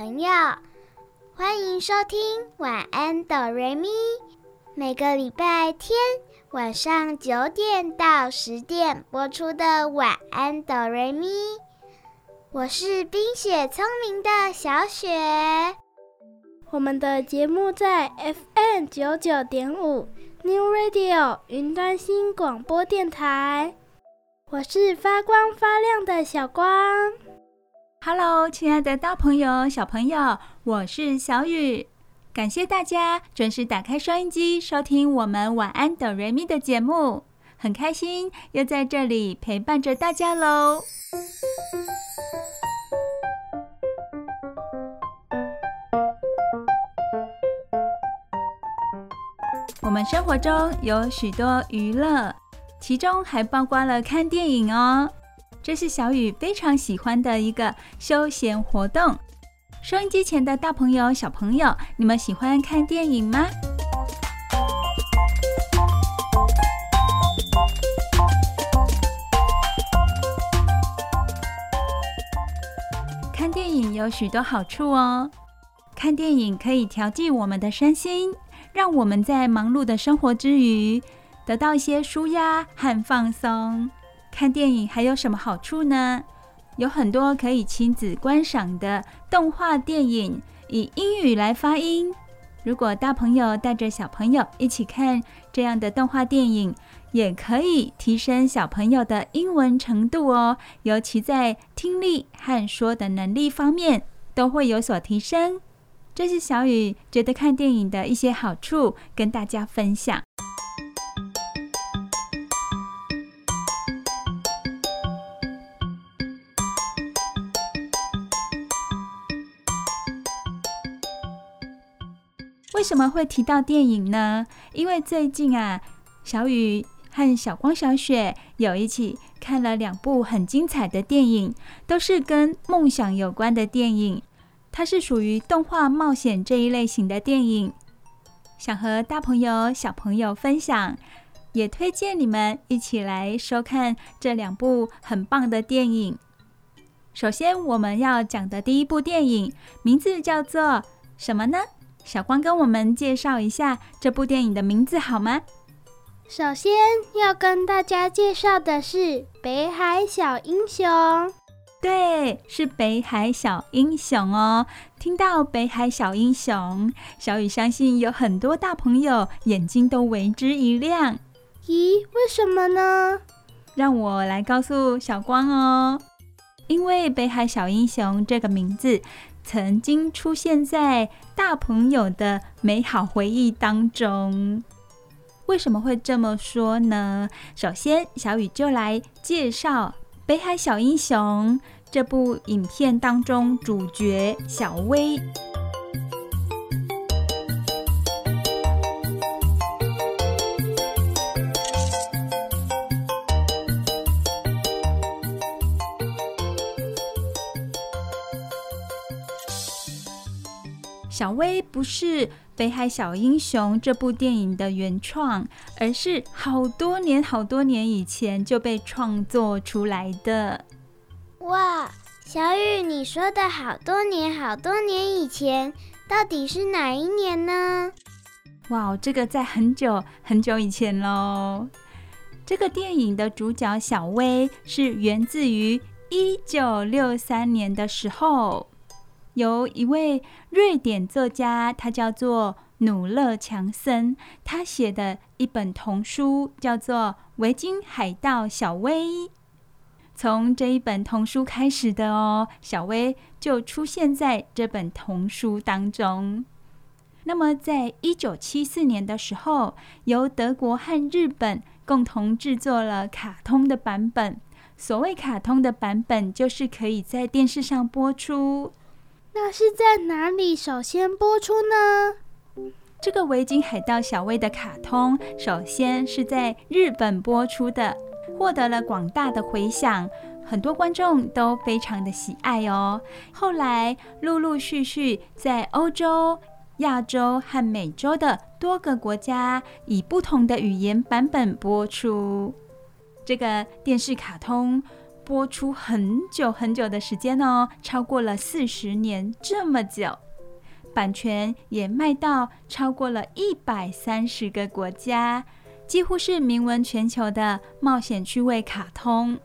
朋友，欢迎收听《晚安哆瑞咪》。每个礼拜天晚上九点到十点播出的《晚安哆瑞咪》，我是冰雪聪明的小雪。我们的节目在 FM 九九点五 New Radio 云端新广播电台。我是发光发亮的小光。Hello，亲爱的大朋友、小朋友，我是小雨。感谢大家准时打开收音机，收听我们晚安哆瑞咪的节目，很开心又在这里陪伴着大家喽。我们生活中有许多娱乐。其中还包括了看电影哦，这是小雨非常喜欢的一个休闲活动。收音机前的大朋友、小朋友，你们喜欢看电影吗？看电影有许多好处哦，看电影可以调剂我们的身心，让我们在忙碌的生活之余，得到一些舒压和放松。看电影还有什么好处呢？有很多可以亲子观赏的动画电影，以英语来发音。如果大朋友带着小朋友一起看这样的动画电影，也可以提升小朋友的英文程度哦。尤其在听力和说的能力方面，都会有所提升。这是小雨觉得看电影的一些好处，跟大家分享。为什么会提到电影呢？因为最近啊，小雨和小光、小雪有一起看了两部很精彩的电影，都是跟梦想有关的电影。它是属于动画冒险这一类型的电影，想和大朋友、小朋友分享，也推荐你们一起来收看这两部很棒的电影。首先，我们要讲的第一部电影名字叫做什么呢？小光跟我们介绍一下这部电影的名字好吗？首先要跟大家介绍的是《北海小英雄》。对，是《北海小英雄》哦。听到《北海小英雄》，小雨相信有很多大朋友眼睛都为之一亮。咦，为什么呢？让我来告诉小光哦。因为《北海小英雄》这个名字。曾经出现在大朋友的美好回忆当中。为什么会这么说呢？首先，小雨就来介绍《北海小英雄》这部影片当中主角小薇。小薇不是《北海小英雄》这部电影的原创，而是好多年、好多年以前就被创作出来的。哇，小雨，你说的好多年、好多年以前，到底是哪一年呢？哇，这个在很久很久以前喽。这个电影的主角小薇是源自于一九六三年的时候。有一位瑞典作家，他叫做努勒强森，他写的一本童书叫做《维京海盗小薇》。从这一本童书开始的哦，小薇就出现在这本童书当中。那么，在一九七四年的时候，由德国和日本共同制作了卡通的版本，所谓卡通的版本，就是可以在电视上播出。那是在哪里首先播出呢？这个维京海盗小威的卡通，首先是在日本播出的，获得了广大的回响，很多观众都非常的喜爱哦。后来陆陆续续在欧洲、亚洲和美洲的多个国家，以不同的语言版本播出。这个电视卡通播出很久很久的时间哦，超过了四十年这么久。版权也卖到超过了一百三十个国家，几乎是名闻全球的冒险趣味卡通。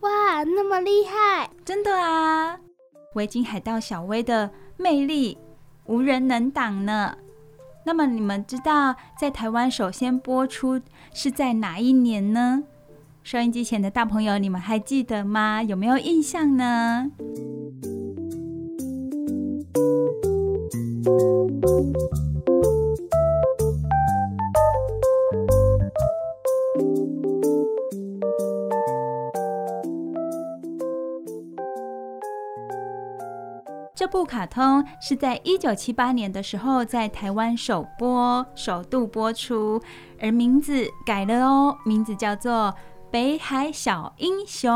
哇，那么厉害！真的啊，维京海盗小威的魅力无人能挡呢。那么你们知道在台湾首先播出是在哪一年呢？收音机前的大朋友，你们还记得吗？有没有印象呢？这部卡通是在一九七八年的时候在台湾首播、首度播出，而名字改了哦，名字叫做《北海小英雄》，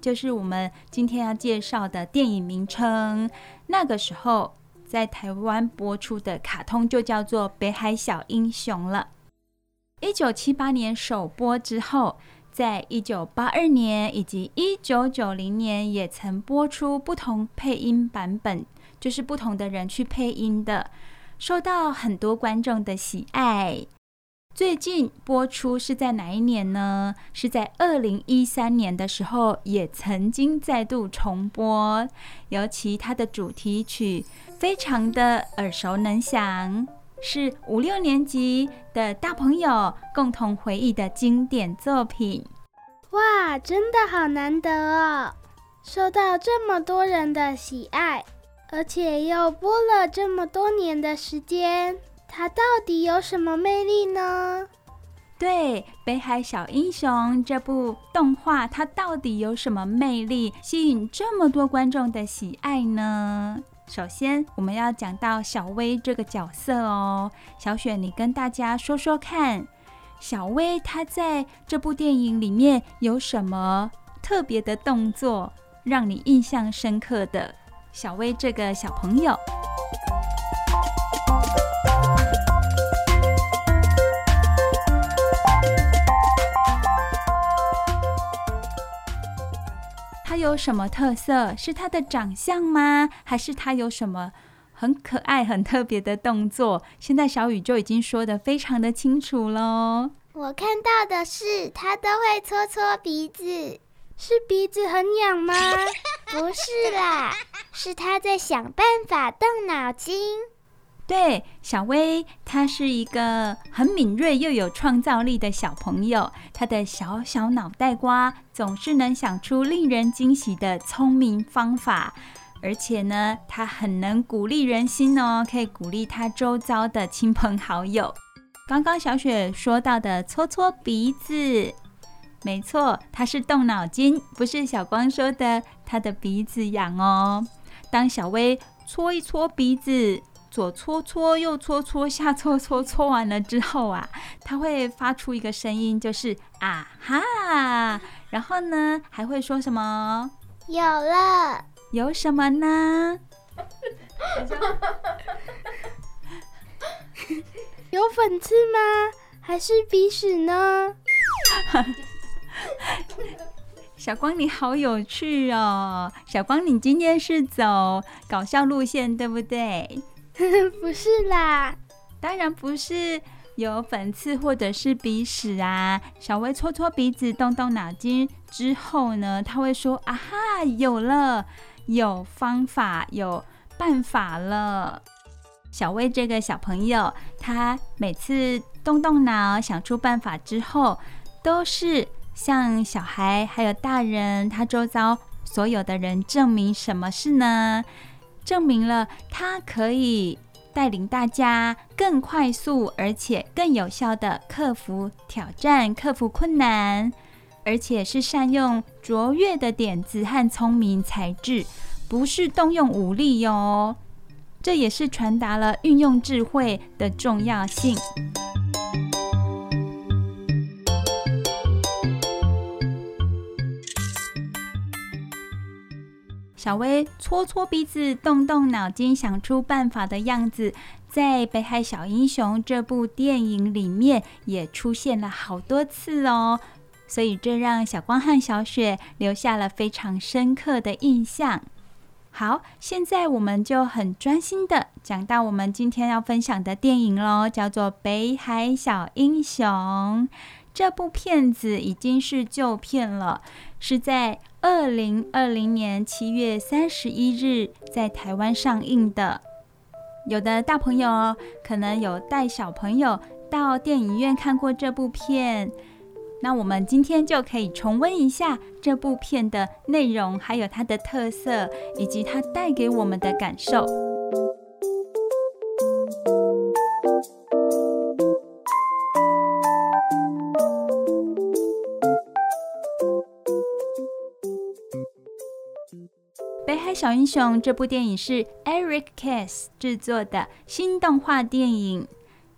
就是我们今天要介绍的电影名称。那个时候在台湾播出的卡通就叫做《北海小英雄》了。一九七八年首播之后。在一九八二年以及一九九零年，也曾播出不同配音版本，就是不同的人去配音的，受到很多观众的喜爱。最近播出是在哪一年呢？是在二零一三年的时候，也曾经再度重播。尤其它的主题曲非常的耳熟能详。是五六年级的大朋友共同回忆的经典作品。哇，真的好难得哦，受到这么多人的喜爱，而且又播了这么多年的时间，它到底有什么魅力呢？对，《北海小英雄》这部动画，它到底有什么魅力，吸引这么多观众的喜爱呢？首先，我们要讲到小薇这个角色哦。小雪，你跟大家说说看，小薇他在这部电影里面有什么特别的动作，让你印象深刻的？小薇这个小朋友。有什么特色？是他的长相吗？还是他有什么很可爱、很特别的动作？现在小雨就已经说得非常的清楚喽。我看到的是他都会搓搓鼻子，是鼻子很痒吗？不是啦，是他在想办法动脑筋。对，小薇他是一个很敏锐又有创造力的小朋友，他的小小脑袋瓜总是能想出令人惊喜的聪明方法，而且呢，他很能鼓励人心哦，可以鼓励他周遭的亲朋好友。刚刚小雪说到的搓搓鼻子，没错，他是动脑筋，不是小光说的他的鼻子痒哦。当小薇搓一搓鼻子。左搓搓，右搓搓，下搓搓，搓完了之后啊，他会发出一个声音，就是啊哈。然后呢，还会说什么？有了。有什么呢？有粉刺吗？还是鼻屎呢？小光，你好有趣哦！小光，你今天是走搞笑路线，对不对？不是啦，当然不是有粉刺或者是鼻屎啊。小薇搓搓鼻子，动动脑筋之后呢，他会说：“啊哈，有了，有方法，有办法了。”小薇这个小朋友，他每次动动脑，想出办法之后，都是向小孩还有大人，他周遭所有的人证明什么事呢？证明了他可以带领大家更快速，而且更有效地克服挑战、克服困难。而且是善用卓越的点子和聪明才智，不是动用武力哟。这也是传达了运用智慧的重要性。小薇搓搓鼻子，动动脑筋，想出办法的样子，在《北海小英雄》这部电影里面也出现了好多次哦。所以这让小光和小雪留下了非常深刻的印象。好，现在我们就很专心的讲到我们今天要分享的电影喽，叫做《北海小英雄》。这部片子已经是旧片了，是在二零二零年七月三十一日在台湾上映的。有的大朋友可能有带小朋友到电影院看过这部片，那我们今天就可以重温一下这部片的内容，还有它的特色，以及它带给我们的感受。小英雄这部电影是 Eric Kess 制作的新动画电影，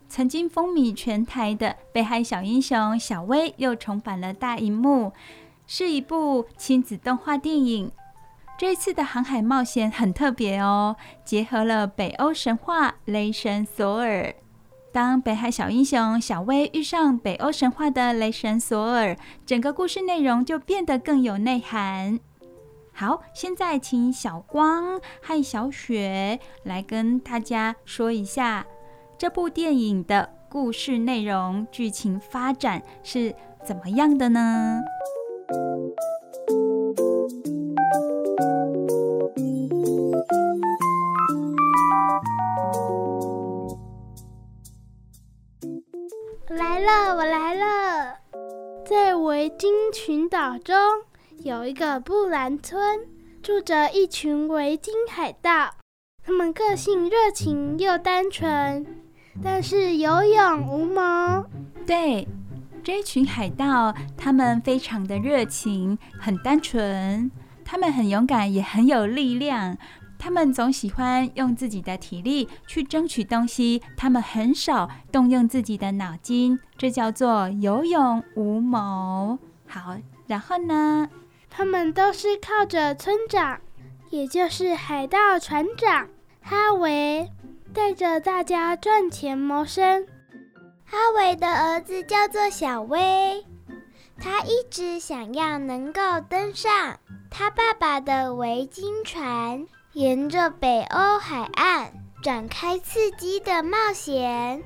曾经风靡全台的《北海小英雄》小薇又重返了大荧幕，是一部亲子动画电影。这次的航海冒险很特别哦，结合了北欧神话雷神索尔。当北海小英雄小薇遇上北欧神话的雷神索尔，整个故事内容就变得更有内涵。好，现在请小光和小雪来跟大家说一下这部电影的故事内容、剧情发展是怎么样的呢？来了，我来了，在维京群岛中。有一个布兰村，住着一群维京海盗，他们个性热情又单纯，但是有勇无谋。对，这群海盗，他们非常的热情，很单纯，他们很勇敢，也很有力量。他们总喜欢用自己的体力去争取东西，他们很少动用自己的脑筋，这叫做有勇无谋。好，然后呢？他们都是靠着村长，也就是海盗船长哈维，带着大家赚钱谋生。哈维的儿子叫做小威，他一直想要能够登上他爸爸的维京船，沿着北欧海岸展开刺激的冒险。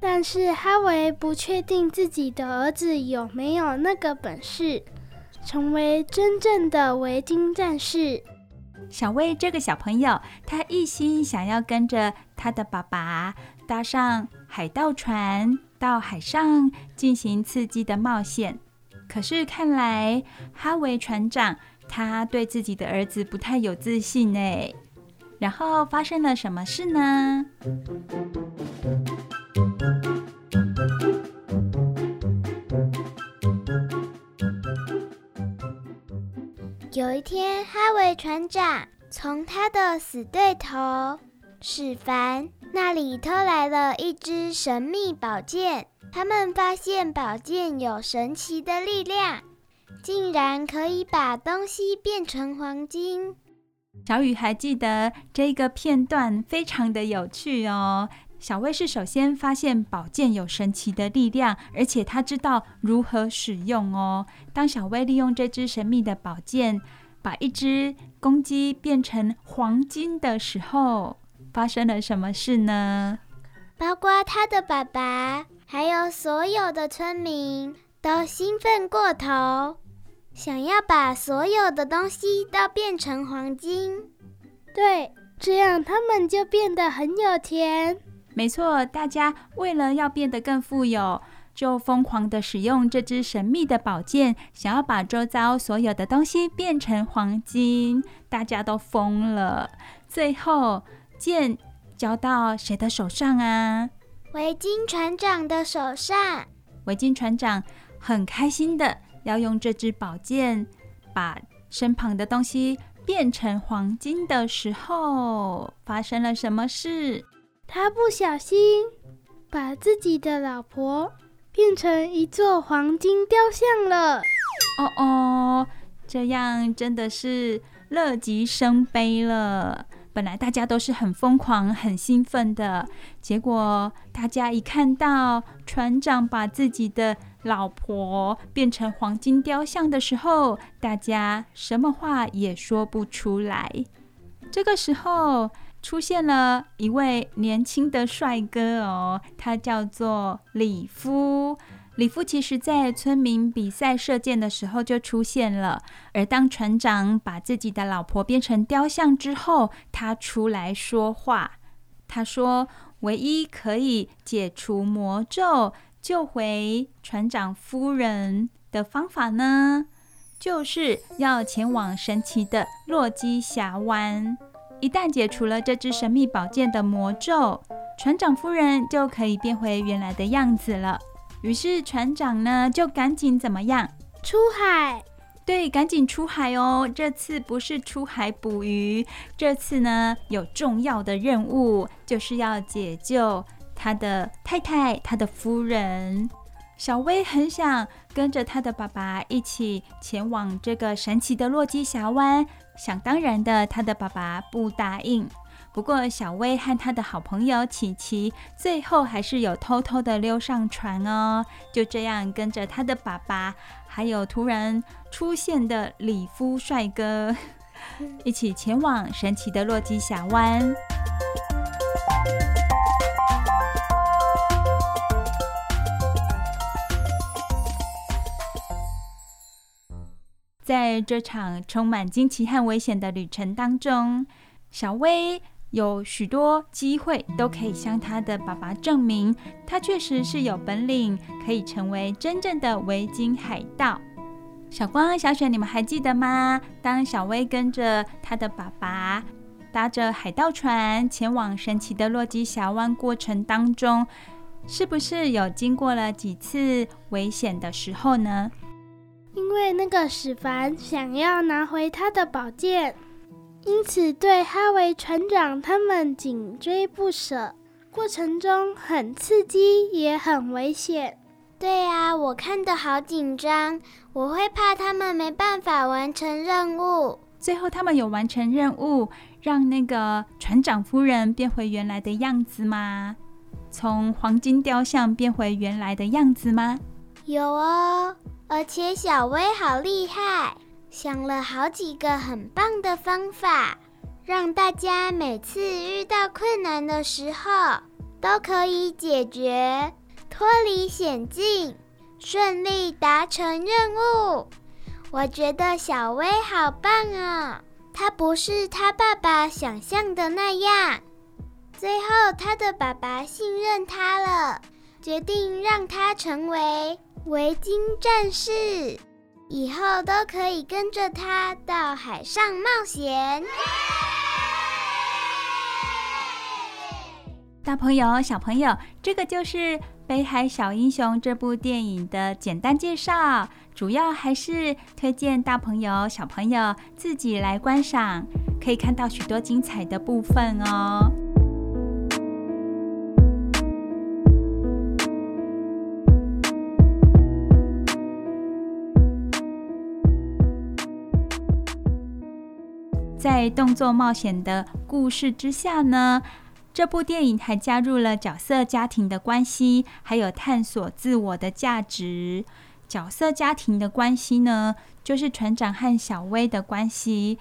但是哈维不确定自己的儿子有没有那个本事。成为真正的维京战士。小薇这个小朋友，他一心想要跟着他的爸爸搭上海盗船，到海上进行刺激的冒险。可是看来哈维船长他对自己的儿子不太有自信哎。然后发生了什么事呢？有一天，哈维船长从他的死对头史凡那里偷来了一支神秘宝剑。他们发现宝剑有神奇的力量，竟然可以把东西变成黄金。小雨还记得这个片段，非常的有趣哦。小薇是首先发现宝剑有神奇的力量，而且他知道如何使用哦。当小薇利用这支神秘的宝剑，把一只公鸡变成黄金的时候，发生了什么事呢？包括他的爸爸，还有所有的村民，都兴奋过头，想要把所有的东西都变成黄金。对，这样他们就变得很有钱。没错，大家为了要变得更富有，就疯狂的使用这支神秘的宝剑，想要把周遭所有的东西变成黄金。大家都疯了。最后，剑交到谁的手上啊？维京船长的手上。维京船长很开心的要用这支宝剑把身旁的东西变成黄金的时候，发生了什么事？他不小心把自己的老婆变成一座黄金雕像了。哦哦，这样真的是乐极生悲了。本来大家都是很疯狂、很兴奋的，结果大家一看到船长把自己的老婆变成黄金雕像的时候，大家什么话也说不出来。这个时候出现了一位年轻的帅哥哦，他叫做里夫。里夫其实，在村民比赛射箭的时候就出现了。而当船长把自己的老婆变成雕像之后，他出来说话。他说：“唯一可以解除魔咒、救回船长夫人的方法呢，就是要前往神奇的洛基峡湾。一旦解除了这支神秘宝剑的魔咒，船长夫人就可以变回原来的样子了。”于是船长呢，就赶紧怎么样？出海。对，赶紧出海哦。这次不是出海捕鱼，这次呢，有重要的任务，就是要解救他的太太，他的夫人。小薇很想跟着他的爸爸一起前往这个神奇的洛基峡湾，想当然的，他的爸爸不答应。不过，小威和他的好朋友琪琪最后还是有偷偷的溜上船哦。就这样，跟着他的爸爸，还有突然出现的礼夫帅哥，一起前往神奇的洛基峡湾。在这场充满惊奇和危险的旅程当中，小薇。有许多机会都可以向他的爸爸证明，他确实是有本领，可以成为真正的维京海盗。小光、小雪，你们还记得吗？当小薇跟着他的爸爸搭着海盗船前往神奇的洛基峡湾过程当中，是不是有经过了几次危险的时候呢？因为那个史凡想要拿回他的宝剑。因此，对哈维船长他们紧追不舍，过程中很刺激，也很危险。对呀，我看得好紧张，我会怕他们没办法完成任务。最后，他们有完成任务，让那个船长夫人变回原来的样子吗？从黄金雕像变回原来的样子吗？有哦，而且小薇好厉害。想了好几个很棒的方法，让大家每次遇到困难的时候都可以解决，脱离险境，顺利达成任务。我觉得小薇好棒哦，她不是她爸爸想象的那样。最后，她的爸爸信任她了，决定让她成为维京战士。以后都可以跟着他到海上冒险。大朋友、小朋友，这个就是《北海小英雄》这部电影的简单介绍，主要还是推荐大朋友、小朋友自己来观赏，可以看到许多精彩的部分哦。在动作冒险的故事之下呢，这部电影还加入了角色家庭的关系，还有探索自我的价值。角色家庭的关系呢，就是船长和小薇的关系。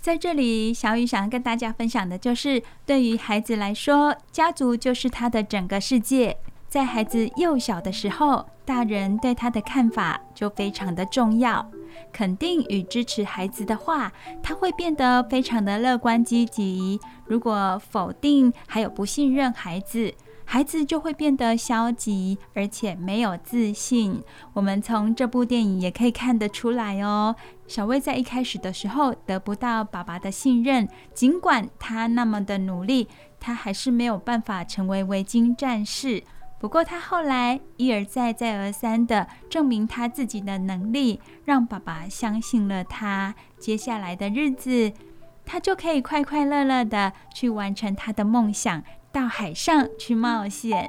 在这里，小雨想要跟大家分享的就是，对于孩子来说，家族就是他的整个世界。在孩子幼小的时候，大人对他的看法就非常的重要。肯定与支持孩子的话，他会变得非常的乐观积极；如果否定还有不信任孩子，孩子就会变得消极，而且没有自信。我们从这部电影也可以看得出来哦。小薇在一开始的时候得不到爸爸的信任，尽管他那么的努力，他还是没有办法成为维京战士。不过他后来一而再、再而三的证明他自己的能力，让爸爸相信了他。接下来的日子，他就可以快快乐乐的去完成他的梦想，到海上去冒险。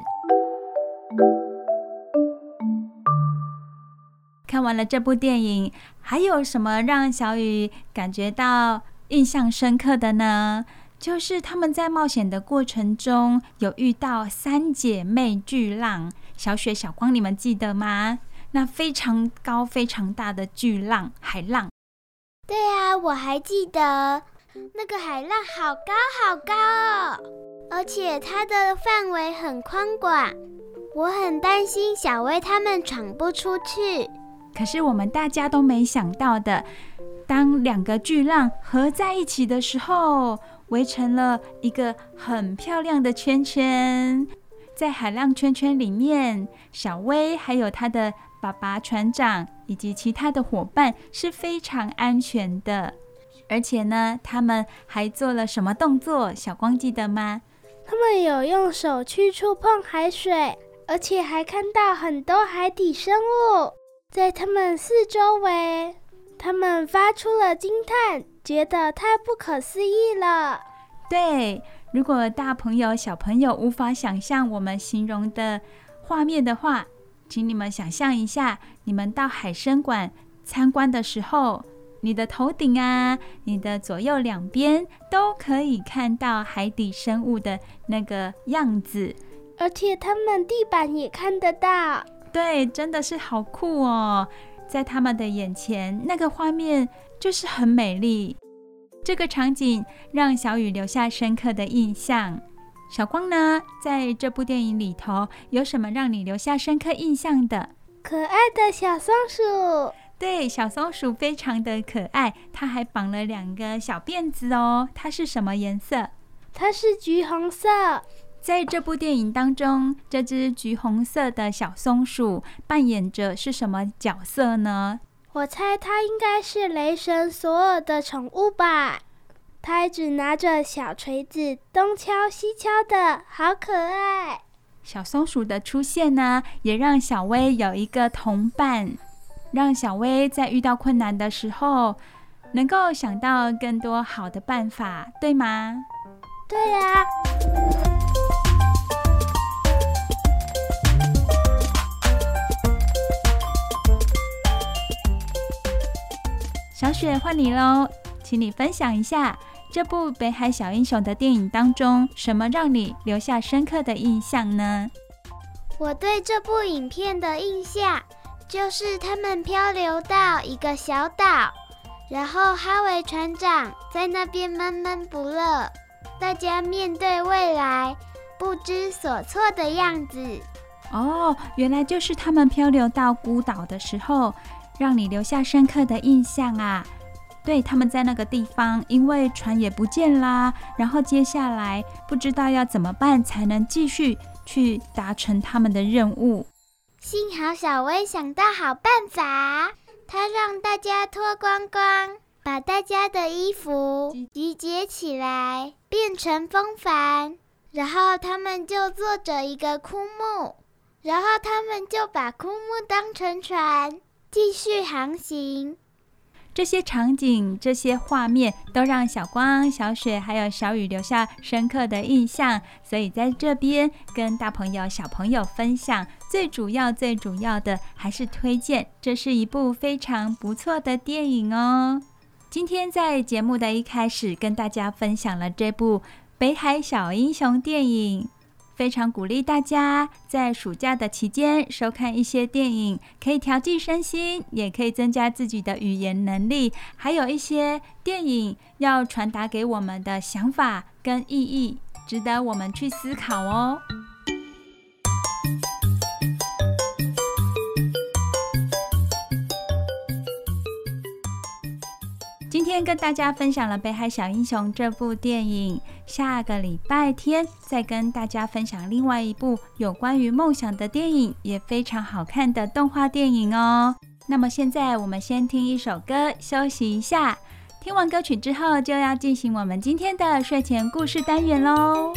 看完了这部电影，还有什么让小雨感觉到印象深刻的呢？就是他们在冒险的过程中有遇到三姐妹巨浪，小雪、小光，你们记得吗？那非常高、非常大的巨浪，海浪。对啊，我还记得那个海浪好高好高哦，而且它的范围很宽广，我很担心小薇他们闯不出去。可是我们大家都没想到的，当两个巨浪合在一起的时候，围成了一个很漂亮的圈圈。在海浪圈圈里面，小薇还有她的爸爸船长以及其他的伙伴是非常安全的。而且呢，他们还做了什么动作？小光记得吗？他们有用手去触碰海水，而且还看到很多海底生物。在他们四周围，他们发出了惊叹，觉得太不可思议了。对，如果大朋友、小朋友无法想象我们形容的画面的话，请你们想象一下，你们到海参馆参观的时候，你的头顶啊，你的左右两边都可以看到海底生物的那个样子，而且他们地板也看得到。对，真的是好酷哦！在他们的眼前，那个画面就是很美丽。这个场景让小雨留下深刻的印象。小光呢，在这部电影里头有什么让你留下深刻印象的？可爱的小松鼠。对，小松鼠非常的可爱，它还绑了两个小辫子哦。它是什么颜色？它是橘红色。在这部电影当中，这只橘红色的小松鼠扮演着是什么角色呢？我猜它应该是雷神索尔的宠物吧。它一直拿着小锤子，东敲西敲的，好可爱。小松鼠的出现呢，也让小薇有一个同伴，让小薇在遇到困难的时候，能够想到更多好的办法，对吗？对呀。小雪，换你喽，请你分享一下这部《北海小英雄》的电影当中，什么让你留下深刻的印象呢？我对这部影片的印象就是他们漂流到一个小岛，然后哈维船长在那边闷闷不乐，大家面对未来不知所措的样子。哦，原来就是他们漂流到孤岛的时候。让你留下深刻的印象啊！对，他们在那个地方，因为船也不见啦，然后接下来不知道要怎么办才能继续去达成他们的任务。幸好小薇想到好办法，她让大家脱光光，把大家的衣服集结起来，变成风帆，然后他们就坐着一个枯木，然后他们就把枯木当成船。继续航行，这些场景、这些画面都让小光、小雪还有小雨留下深刻的印象。所以在这边跟大朋友、小朋友分享，最主要、最主要的还是推荐，这是一部非常不错的电影哦。今天在节目的一开始跟大家分享了这部《北海小英雄》电影。非常鼓励大家在暑假的期间收看一些电影，可以调剂身心，也可以增加自己的语言能力。还有一些电影要传达给我们的想法跟意义，值得我们去思考哦。今天跟大家分享了《北海小英雄》这部电影，下个礼拜天再跟大家分享另外一部有关于梦想的电影，也非常好看的动画电影哦。那么现在我们先听一首歌休息一下，听完歌曲之后就要进行我们今天的睡前故事单元喽。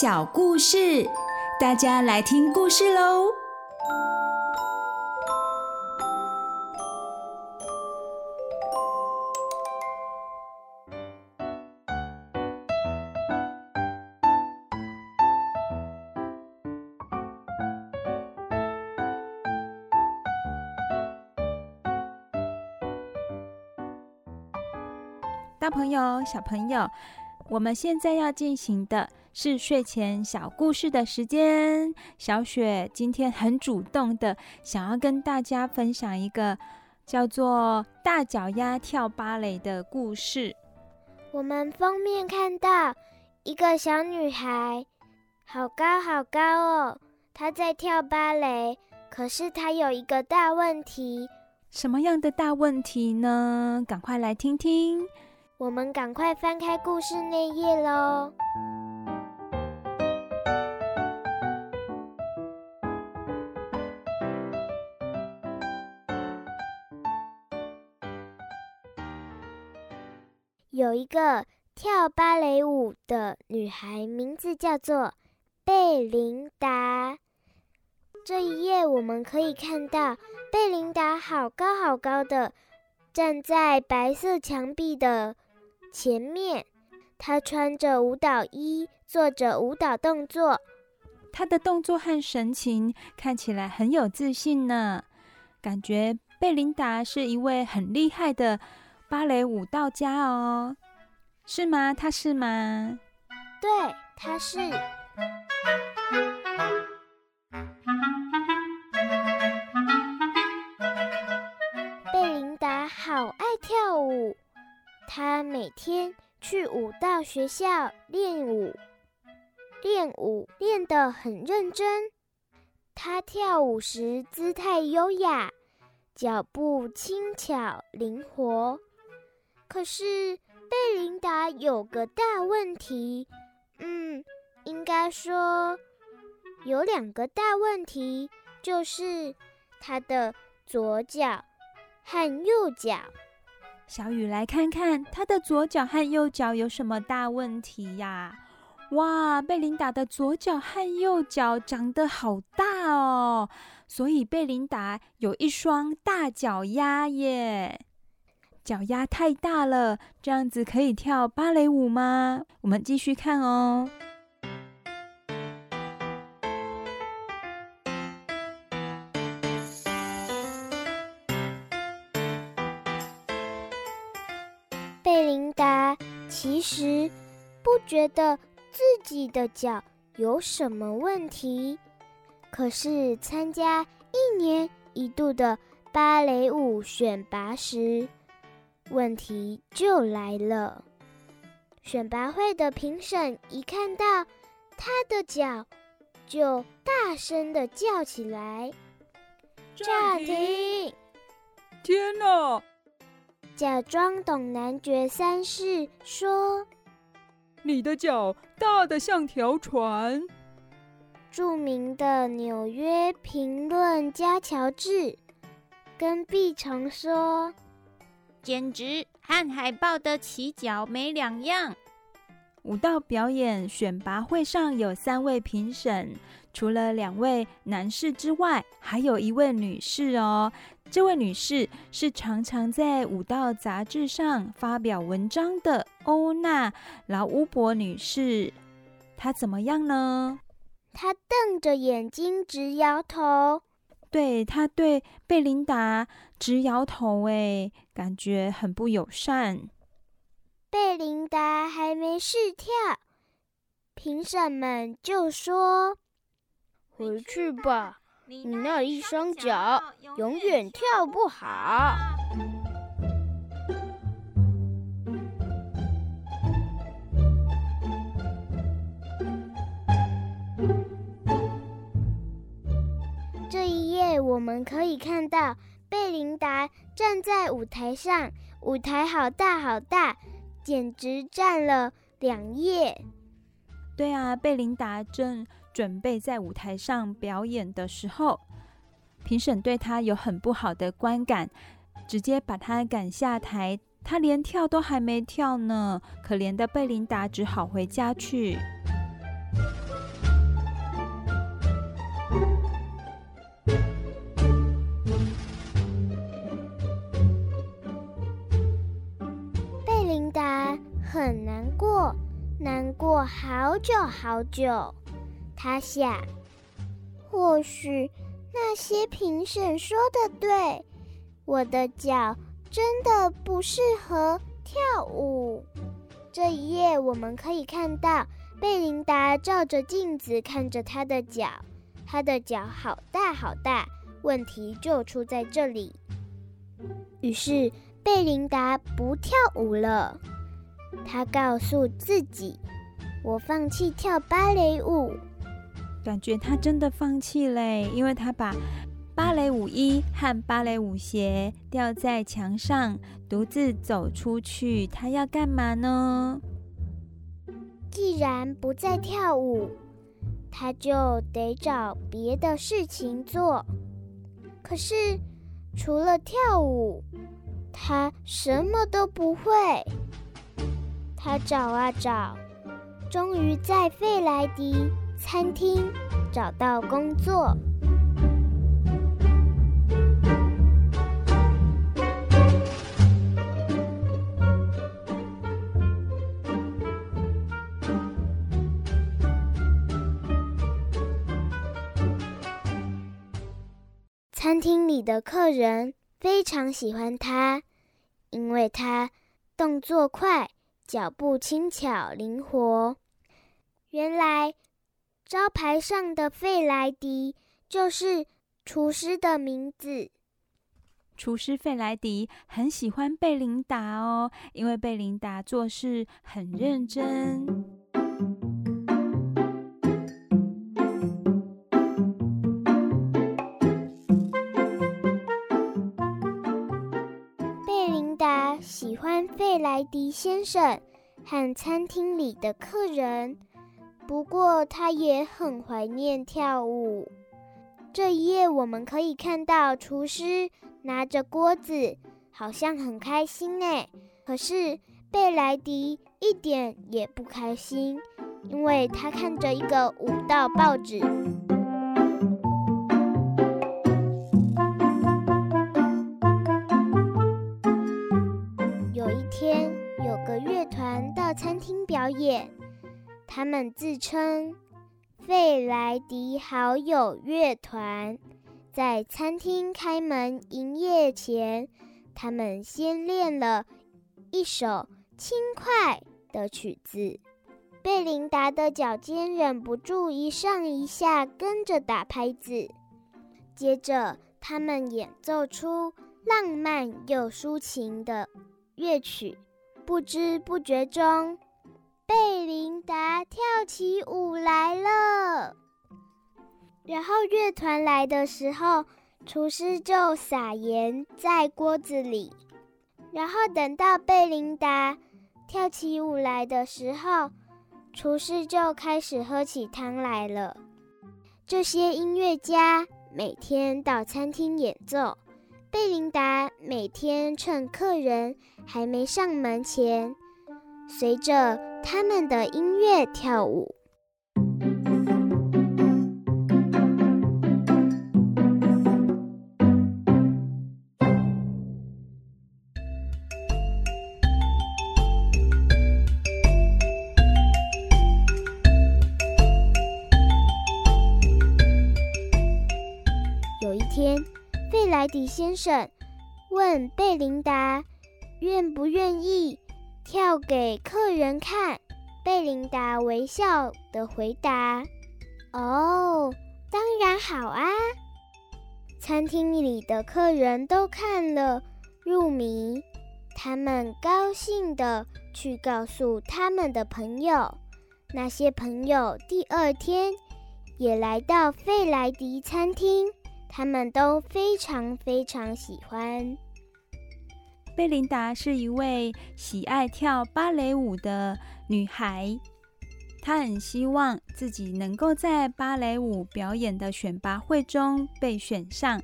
小故事，大家来听故事喽。大朋友、小朋友，我们现在要进行的是睡前小故事的时间。小雪今天很主动的想要跟大家分享一个叫做《大脚丫跳芭蕾》的故事。我们封面看到一个小女孩，好高好高哦，她在跳芭蕾。可是她有一个大问题，什么样的大问题呢？赶快来听听。我们赶快翻开故事内页喽。有一个跳芭蕾舞的女孩，名字叫做贝琳达。这一页我们可以看到，贝琳达好高好高的站在白色墙壁的前面，她穿着舞蹈衣，做着舞蹈动作。她的动作和神情看起来很有自信呢，感觉贝琳达是一位很厉害的芭蕾舞蹈家哦，是吗？他是吗？对，他是。贝琳达好爱跳舞。他每天去舞蹈学校练舞，练舞练得很认真。他跳舞时姿态优雅，脚步轻巧灵活。可是贝琳达有个大问题，嗯，应该说有两个大问题，就是他的左脚和右脚。小雨来看看她的左脚和右脚有什么大问题呀？哇，贝琳达的左脚和右脚长得好大哦，所以贝琳达有一双大脚丫耶。脚丫太大了，这样子可以跳芭蕾舞吗？我们继续看哦。贝琳达其实不觉得自己的脚有什么问题，可是参加一年一度的芭蕾舞选拔时，问题就来了。选拔会的评审一看到他的脚，就大声的叫起来：“暂停！”天哪！假装懂男爵三世说：“你的脚大的像条船。”著名的纽约评论家乔治跟碧虫说：“简直和海豹的起角没两样。”舞蹈表演选拔会上有三位评审，除了两位男士之外，还有一位女士哦。这位女士是常常在舞蹈杂志上发表文章的欧娜·劳乌伯女士。她怎么样呢？她瞪着眼睛直摇头。对，他对贝琳达直摇头，哎，感觉很不友善。贝琳达还没试跳，评审们就说：“回去吧。”你那一双脚永远跳不好。这一页我们可以看到贝琳达站在舞台上，舞台好大好大，简直占了两页。对啊，贝琳达正准备在舞台上表演的时候，评审对她有很不好的观感，直接把她赶下台。她连跳都还没跳呢，可怜的贝琳达只好回家去。难过好久好久。他想，或许那些评审说的对，我的脚真的不适合跳舞。这一页我们可以看到贝琳达照着镜子看着她的脚，她的脚好大好大，问题就出在这里。于是贝琳达不跳舞了，她告诉自己：“我放弃跳芭蕾舞。”感觉他真的放弃嘞，因为他把芭蕾舞衣和芭蕾舞鞋吊在墙上，独自走出去。他要干嘛呢？既然不再跳舞，他就得找别的事情做。可是除了跳舞，他什么都不会。他找啊找，终于在费莱迪餐厅找到工作。餐厅里的客人非常喜欢他，因为他动作快，脚步轻巧灵活。原来。招牌上的费莱迪就是厨师的名字。厨师费莱迪很喜欢贝琳达哦，因为贝琳达做事很认真。欢费莱迪先生和餐厅里的客人。不过，他也很怀念跳舞。这一页我们可以看到，厨师拿着锅子，好像很开心呢。可是贝莱迪一点也不开心，因为他看着一个舞蹈报纸。表演。他们自称费莱迪好友乐团，在餐厅开门营业前，他们先练了一首轻快的曲子。贝琳达的脚尖忍不住一上一下跟着打拍子，接着他们演奏出浪漫又抒情的乐曲，不知不觉中。贝琳达跳起舞来了，然后乐团来的时候，厨师就撒盐在锅子里，然后等到贝琳达跳起舞来的时候，厨师就开始喝起汤来了。这些音乐家每天到餐厅演奏，贝琳达每天趁客人还没上门前，随着他们的音乐跳舞。有一天，费莱迪先生问贝琳达：“愿不愿意跳给客人看？”贝琳达微笑地回答：“哦，当然好啊！”餐厅里的客人都看了入迷，他们高兴地去告诉他们的朋友。那些朋友第二天也来到费莱迪餐厅。他们都非常非常喜欢。贝琳达是一位喜爱跳芭蕾舞的女孩，她很希望自己能够在芭蕾舞表演的选拔会中被选上。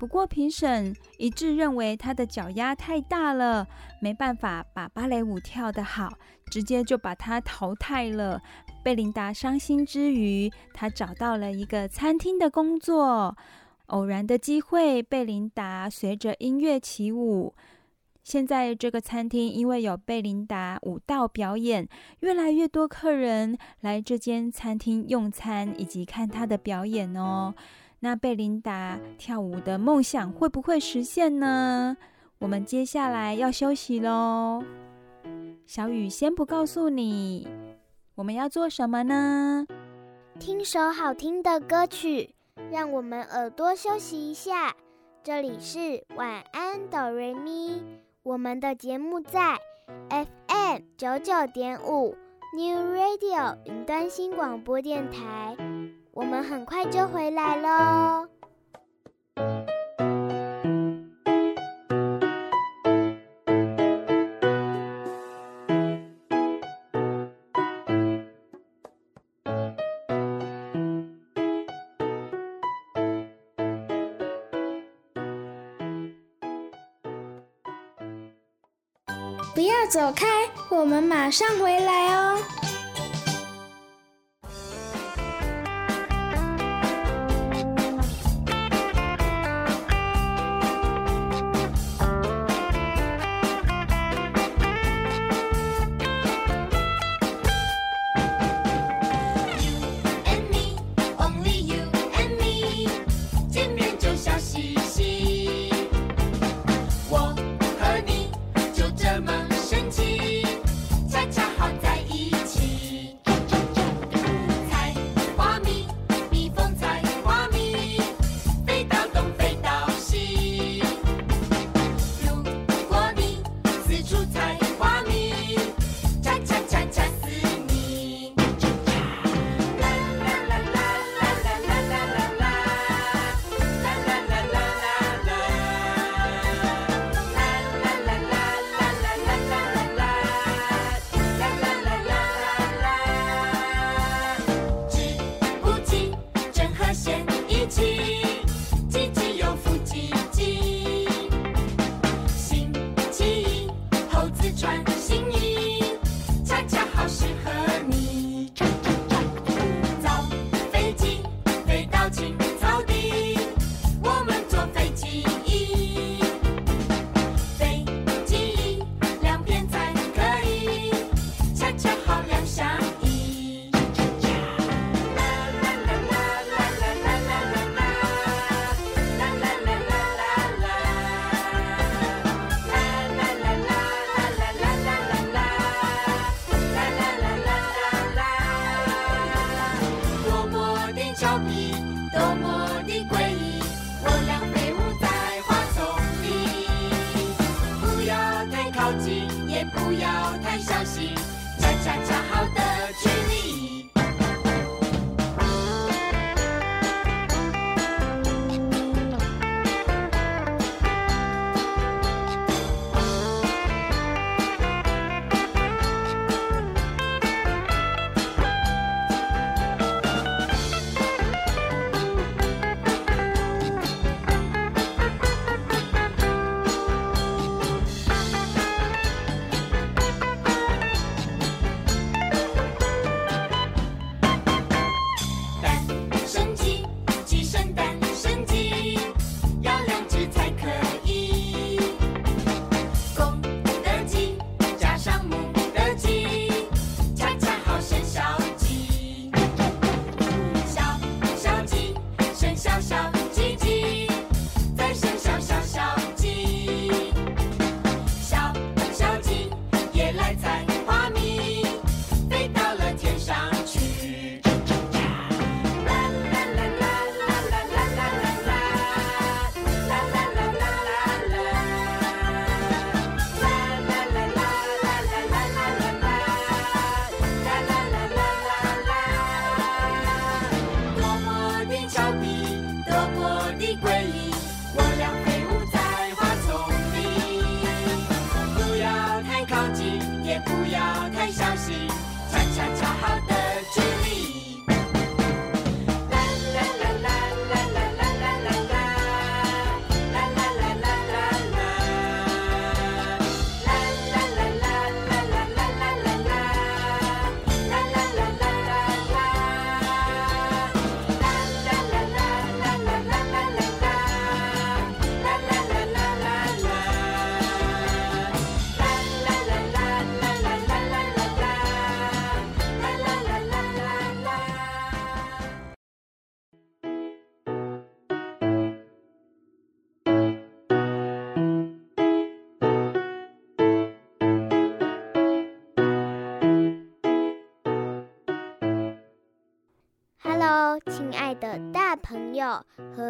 不过评审一致认为她的脚丫太大了，没办法把芭蕾舞跳得好，直接就把她淘汰了。贝琳达伤心之余，她找到了一个餐厅的工作。偶然的机会，贝琳达随着音乐起舞。现在这个餐厅因为有贝琳达舞蹈表演，越来越多客人来这间餐厅用餐以及看她的表演哦。那贝琳达跳舞的梦想会不会实现呢？我们接下来要休息喽。小雨先不告诉你，我们要做什么呢？听首好听的歌曲。让我们耳朵休息一下。这里是晚安哆瑞咪，我们的节目在 FM 九九点五 New Radio 云端新广播电台。我们很快就回来喽。走开，我们马上回来哦。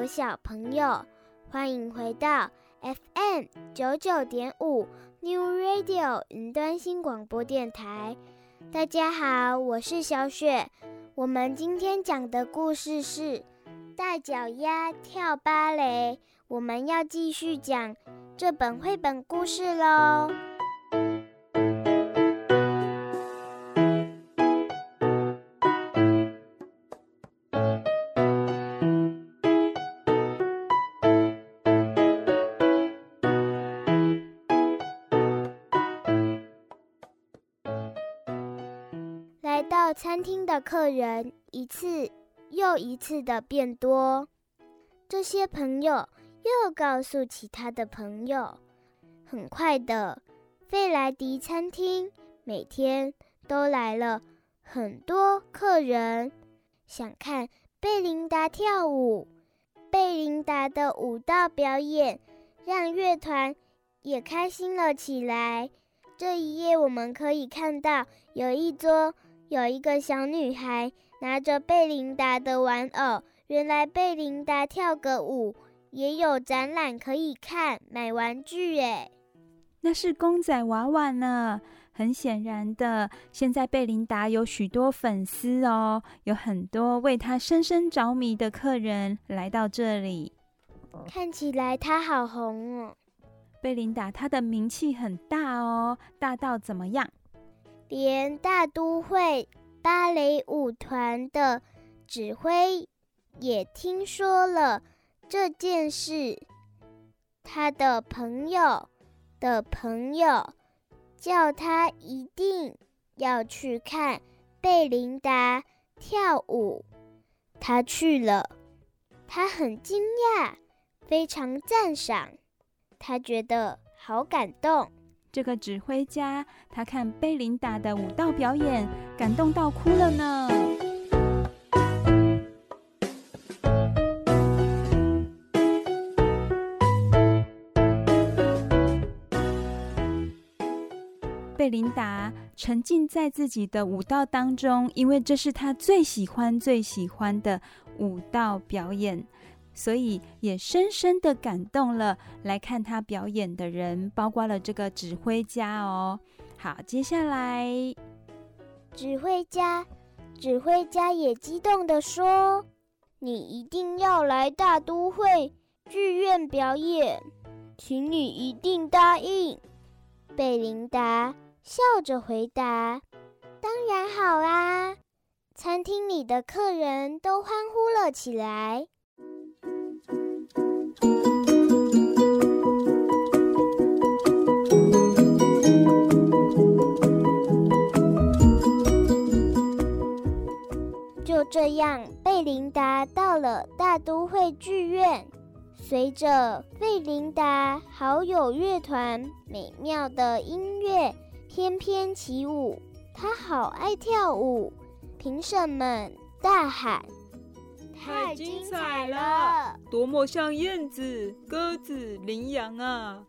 小朋友，欢迎回到 FM 九九点五 New Radio 云端新广播电台。大家好，我是小雪。我们今天讲的故事是大脚丫跳芭蕾。我们要继续讲这本绘本故事喽。餐厅的客人一次又一次的变多，这些朋友又告诉其他的朋友，很快的，费莱迪餐厅每天都来了很多客人，想看贝琳达跳舞。贝琳达的舞蹈表演让乐团也开心了起来。这一页我们可以看到有一桌。有一个小女孩拿着贝琳达的玩偶，原来贝琳达跳个舞也有展览可以看，买玩具耶。那是公仔娃娃呢。很显然的，现在贝琳达有许多粉丝哦，有很多为她深深着迷的客人来到这里。看起来她好红哦。贝琳达她的名气很大哦，大到怎么样？连大都会芭蕾舞团的指挥也听说了这件事，他的朋友的朋友叫他一定要去看贝琳达跳舞。他去了，他很惊讶，非常赞赏，他觉得好感动。这个指挥家，他看贝琳达的舞蹈表演，感动到哭了呢。贝琳达沉浸在自己的舞蹈当中，因为这是他最喜欢、最喜欢的舞蹈表演。所以也深深的感动了来看他表演的人，包括了这个指挥家哦。好，接下来，指挥家，指挥家也激动地说：“你一定要来大都会剧院表演，请你一定答应。”贝琳达笑着回答：“当然好啊！”餐厅里的客人都欢呼了起来。就这样，贝琳达到了大都会剧院，随着贝琳达好友乐团美妙的音乐翩翩起舞，她好爱跳舞。评审们大喊。太精彩了！多么像燕子、鸽子、羚羊啊！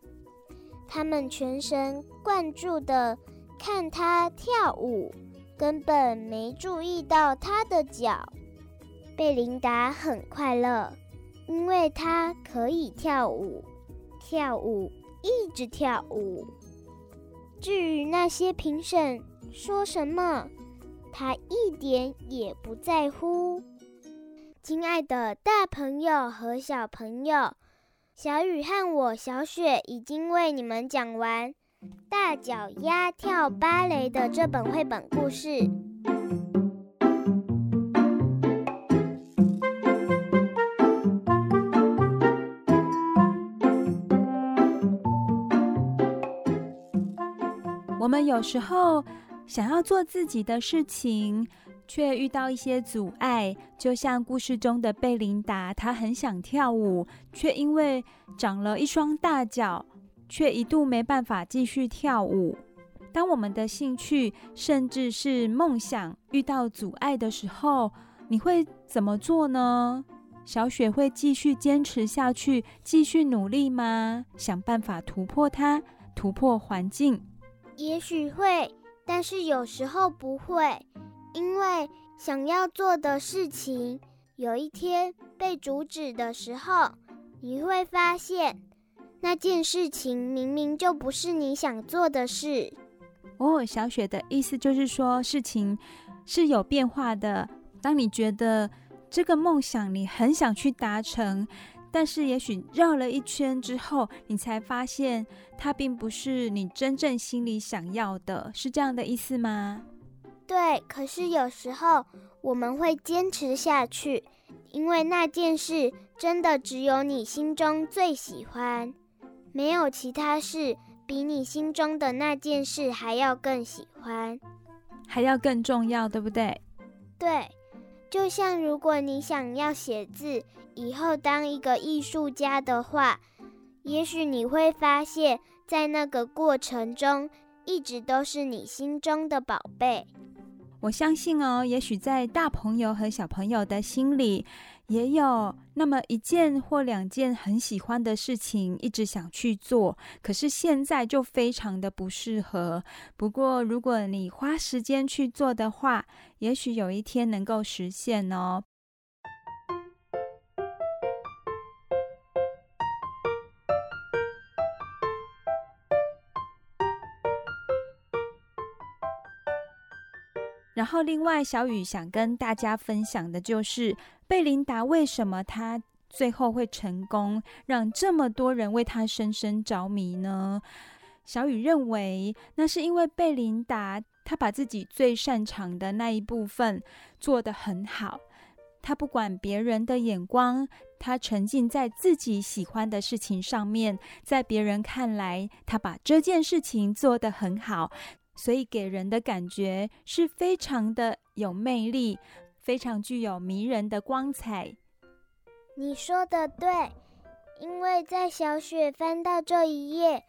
他们全神贯注地看他跳舞，根本没注意到他的脚。贝琳达很快乐，因为她可以跳舞，跳舞，一直跳舞。至于那些评审说什么，他一点也不在乎。亲爱的大朋友和小朋友，小雨和我小雪已经为你们讲完《大脚丫跳芭蕾》的这本绘本故事。我们有时候想要做自己的事情，却遇到一些阻碍。就像故事中的贝琳达，她很想跳舞，却因为长了一双大脚，却一度没办法继续跳舞。当我们的兴趣，甚至是梦想遇到阻碍的时候，你会怎么做呢？小雪会继续坚持下去，继续努力吗？想办法突破它，突破环境。也许会，但是有时候不会，因为想要做的事情，有一天被阻止的时候，你会发现那件事情明明就不是你想做的事。哦，小雪的意思就是说，事情是有变化的。当你觉得这个梦想你很想去达成。但是，也许绕了一圈之后，你才发现它并不是你真正心里想要的，是这样的意思吗？对。可是有时候我们会坚持下去，因为那件事真的只有你心中最喜欢，没有其他事比你心中的那件事还要更喜欢，还要更重要，对不对？对。就像如果你想要写字，以后当一个艺术家的话，也许你会发现，在那个过程中，一直都是你心中的宝贝。我相信哦，也许在大朋友和小朋友的心里，也有那么一件或两件很喜欢的事情，一直想去做，可是现在就非常的不适合。不过，如果你花时间去做的话，也许有一天能够实现哦。然后，另外小雨想跟大家分享的就是，贝琳达为什么她最后会成功，让这么多人为她深深着迷呢？小雨认为，那是因为贝琳达她把自己最擅长的那一部分做得很好，她不管别人的眼光，她沉浸在自己喜欢的事情上面，在别人看来，她把这件事情做得很好。所以给人的感觉是非常的有魅力，非常具有迷人的光彩。你说的对，因为在小雪翻到这一页，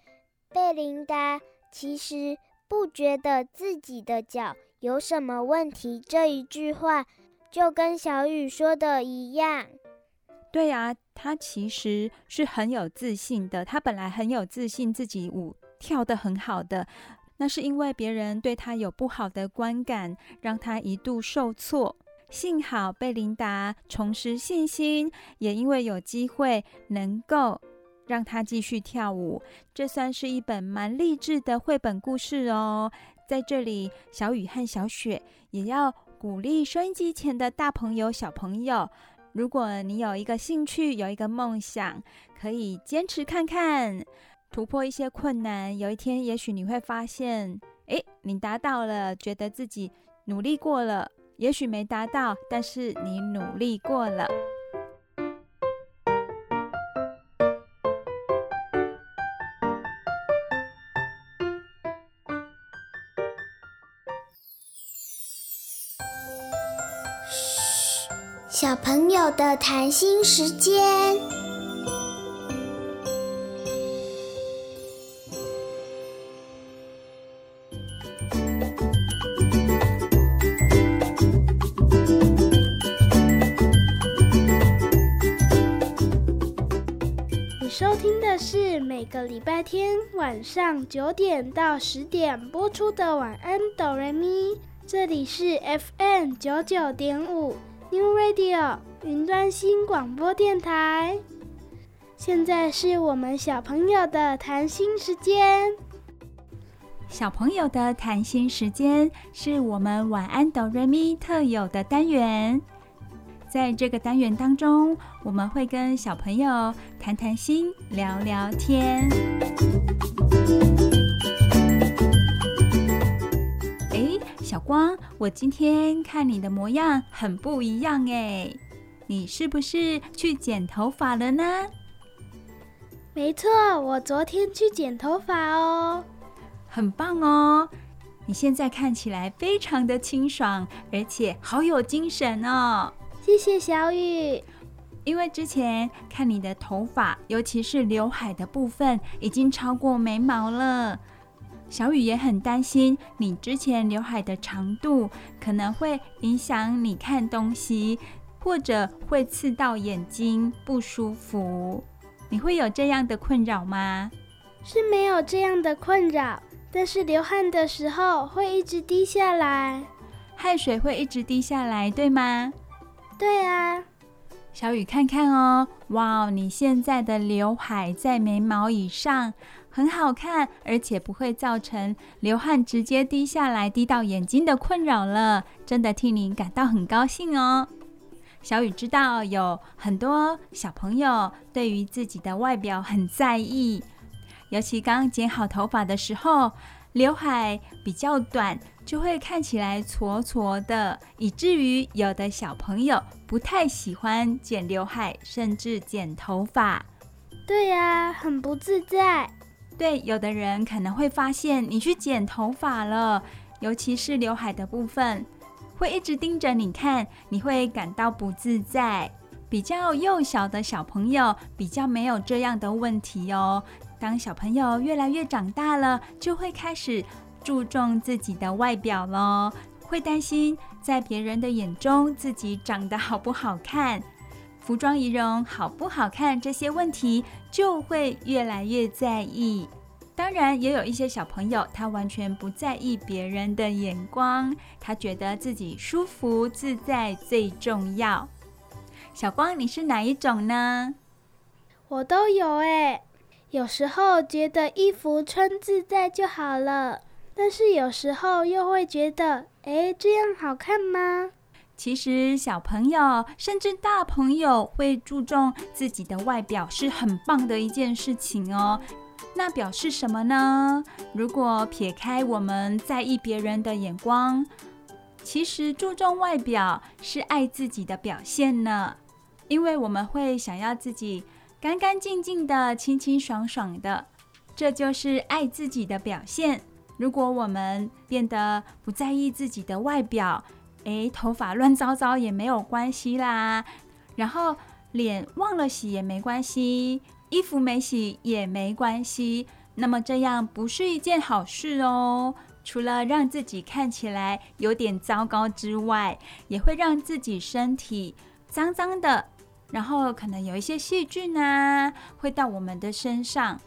贝琳达其实不觉得自己的脚有什么问题。这一句话就跟小雨说的一样。对啊，她其实是很有自信的。她本来很有自信，自己舞跳得很好的。那是因为别人对他有不好的观感，让他一度受挫。幸好贝琳达重拾信心，也因为有机会能够让他继续跳舞。这算是一本蛮励志的绘本故事哦。在这里，小雨和小雪也要鼓励收音机前的大朋友、小朋友，如果你有一个兴趣，有一个梦想，可以坚持看看。突破一些困难，有一天也许你会发现，诶，你达到了，觉得自己努力过了。也许没达到，但是你努力过了。嘘，小朋友的谈心时间。听的是每个礼拜天晚上九点到十点播出的晚安哆瑞咪，这里是 FM 九九点五 New Radio 云端新广播电台。现在是我们小朋友的谈心时间。小朋友的谈心时间是我们晚安哆瑞咪特有的单元。在这个单元当中，我们会跟小朋友谈谈心、聊聊天。哎，小光，我今天看你的模样很不一样哎，你是不是去剪头发了呢？没错，我昨天去剪头发哦，很棒哦。你现在看起来非常的清爽，而且好有精神哦。谢谢小雨。因为之前看你的头发，尤其是刘海的部分，已经超过眉毛了。小雨也很担心你之前刘海的长度可能会影响你看东西，或者会刺到眼睛，不舒服。你会有这样的困扰吗？是没有这样的困扰。但是流汗的时候会一直滴下来，汗水会一直滴下来，对吗？对啊，小雨看看哦，哇，你现在的刘海在眉毛以上，很好看，而且不会造成流汗直接滴下来滴到眼睛的困扰了，真的替你感到很高兴哦。小雨知道有很多小朋友对于自己的外表很在意。尤其刚剪好头发的时候，刘海比较短，就会看起来挫挫的，以至于有的小朋友不太喜欢剪刘海，甚至剪头发。对呀，很不自在。对，有的人可能会发现你去剪头发了，尤其是刘海的部分，会一直盯着你看，你会感到不自在。比较幼小的小朋友比较没有这样的问题哦。当小朋友越来越长大了，就会开始注重自己的外表了，会担心在别人的眼中自己长得好不好看，服装仪容好不好看，这些问题就会越来越在意。当然，也有一些小朋友，他完全不在意别人的眼光，他觉得自己舒服自在最重要。小光，你是哪一种呢？我都有哎。有时候觉得衣服穿自在就好了，但是有时候又会觉得，诶，这样好看吗？其实小朋友甚至大朋友会注重自己的外表是很棒的一件事情哦。那表示什么呢？如果撇开我们在意别人的眼光，其实注重外表是爱自己的表现呢，因为我们会想要自己。干干净净的，清清爽爽的，这就是爱自己的表现。如果我们变得不在意自己的外表，诶，头发乱糟糟也没有关系啦，然后脸忘了洗也没关系，衣服没洗也没关系，那么这样不是一件好事哦。除了让自己看起来有点糟糕之外，也会让自己身体脏脏的。然后可能有一些细菌啊，会到我们的身上，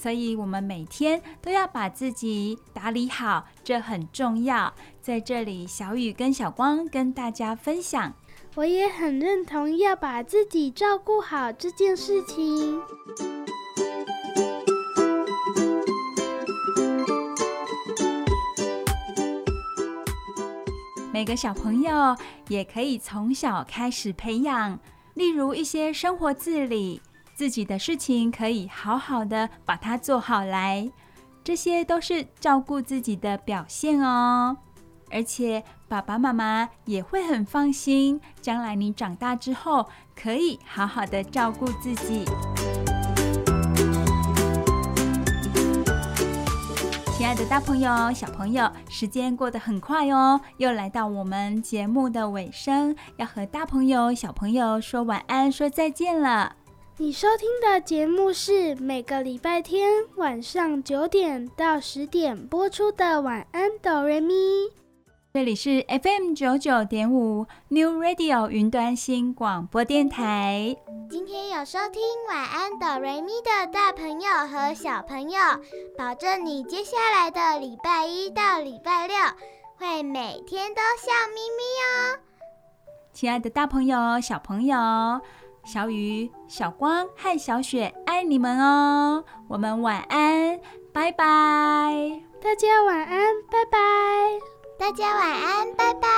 所以我们每天都要把自己打理好，这很重要。在这里，小雨跟小光跟大家分享，我也很认同要把自己照顾好这件事情。每个小朋友也可以从小开始培养。例如一些生活自理，自己的事情可以好好的把它做好来，这些都是照顾自己的表现哦。而且爸爸妈妈也会很放心，将来你长大之后可以好好的照顾自己。亲爱的大朋友、小朋友，时间过得很快哦，又来到我们节目的尾声，要和大朋友、小朋友说晚安、说再见了。你收听的节目是每个礼拜天晚上九点到十点播出的《晚安，哆瑞咪》。这里是 FM 九九点五 New Radio 云端新广播电台。今天有收听《晚安哆瑞咪》的大朋友和小朋友，保证你接下来的礼拜一到礼拜六会每天都笑眯眯哦。亲爱的大朋友、小朋友，小雨、小光和小雪爱你们哦。我们晚安，拜拜。大家晚安，拜拜。大家晚安，拜拜。